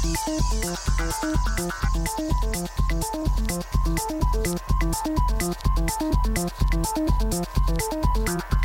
Thank you.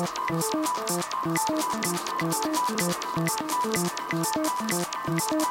Thank you. Yeah.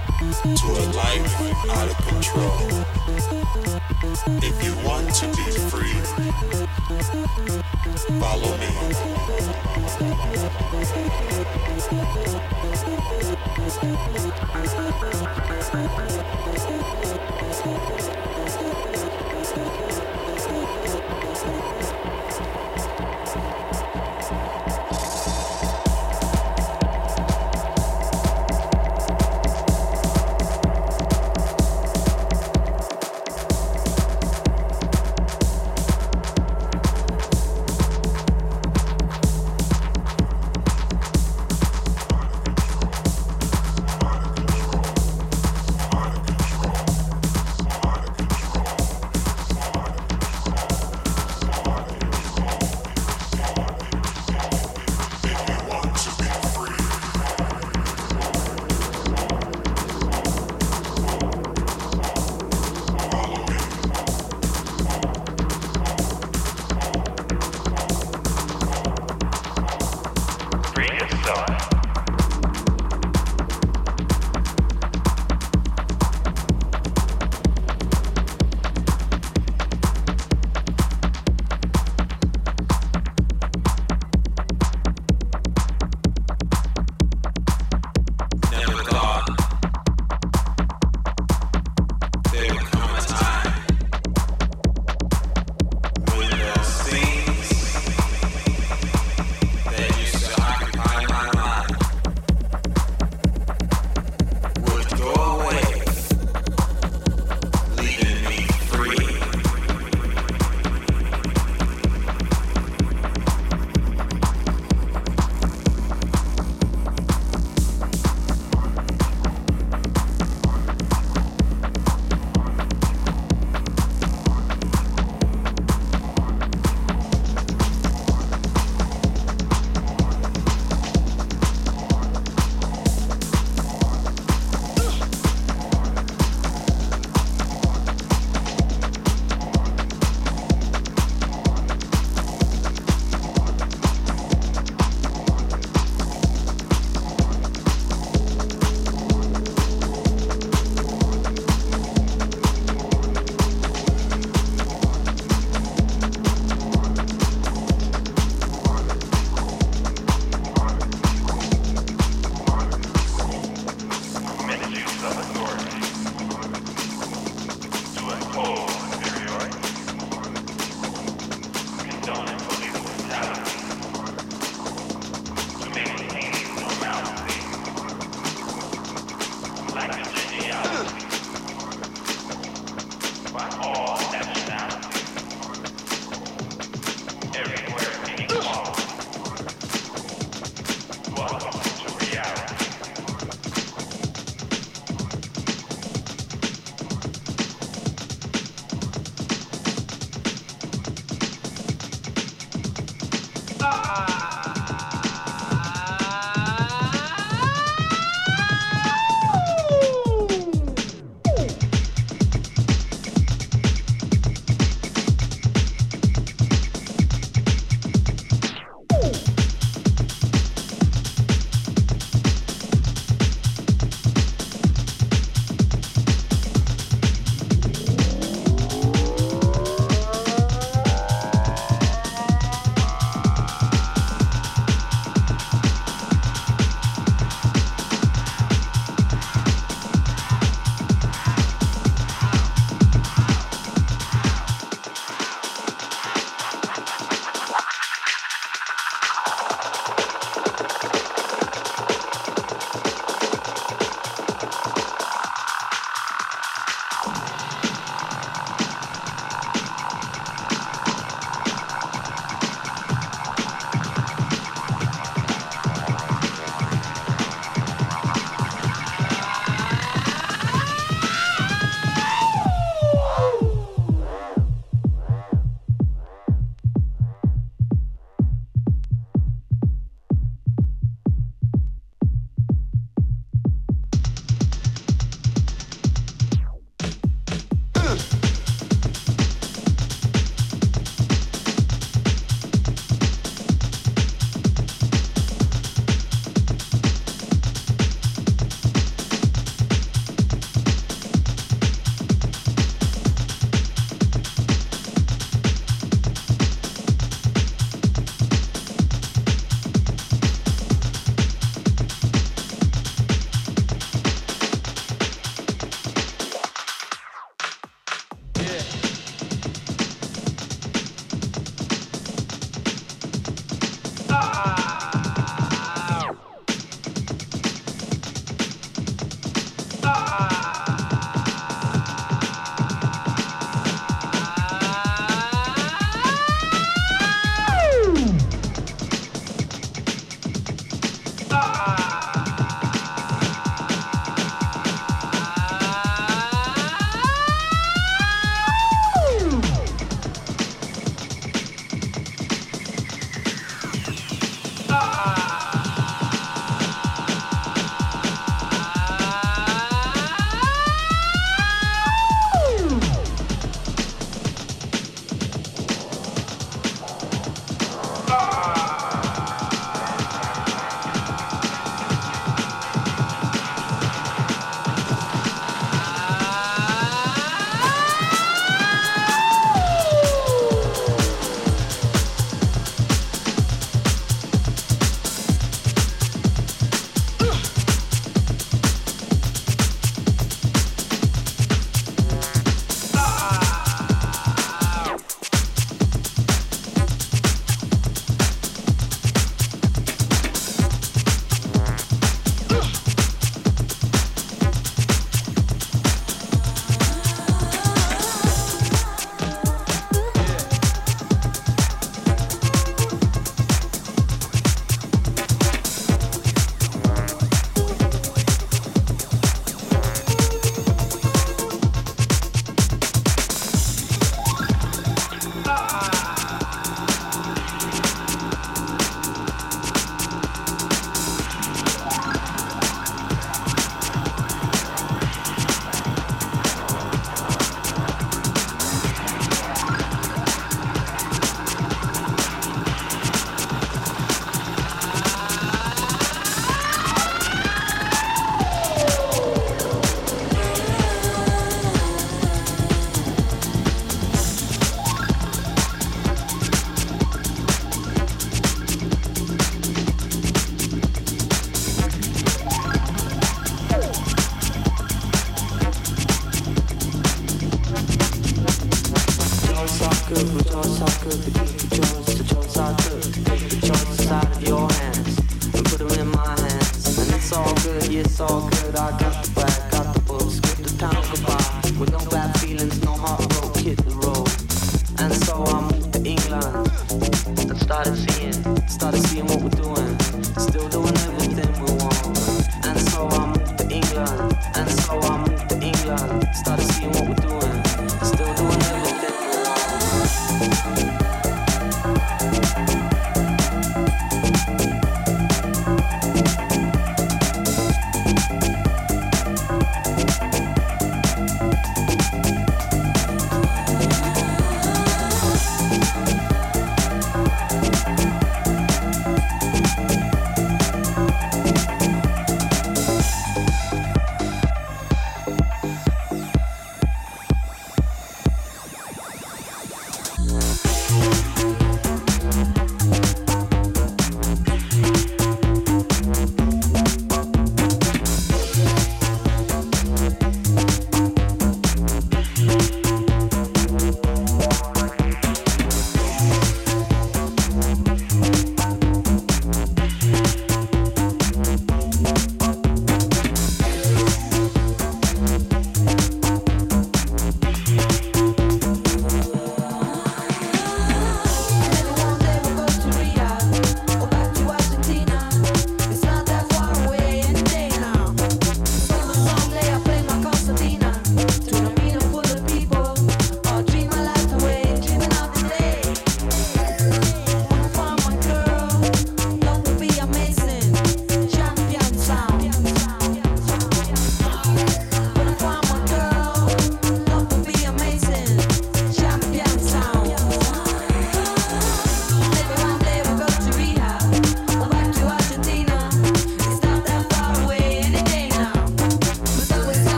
to a life out of control. If you want to be free, follow me. Thank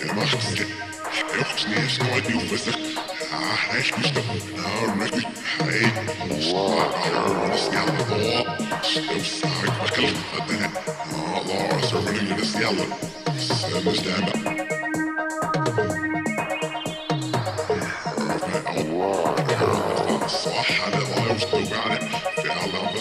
Er macht sie. Er I'm a scallop. Still sorry. I can't a scallop.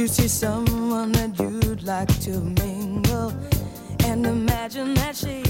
you see someone that you'd like to mingle and imagine that she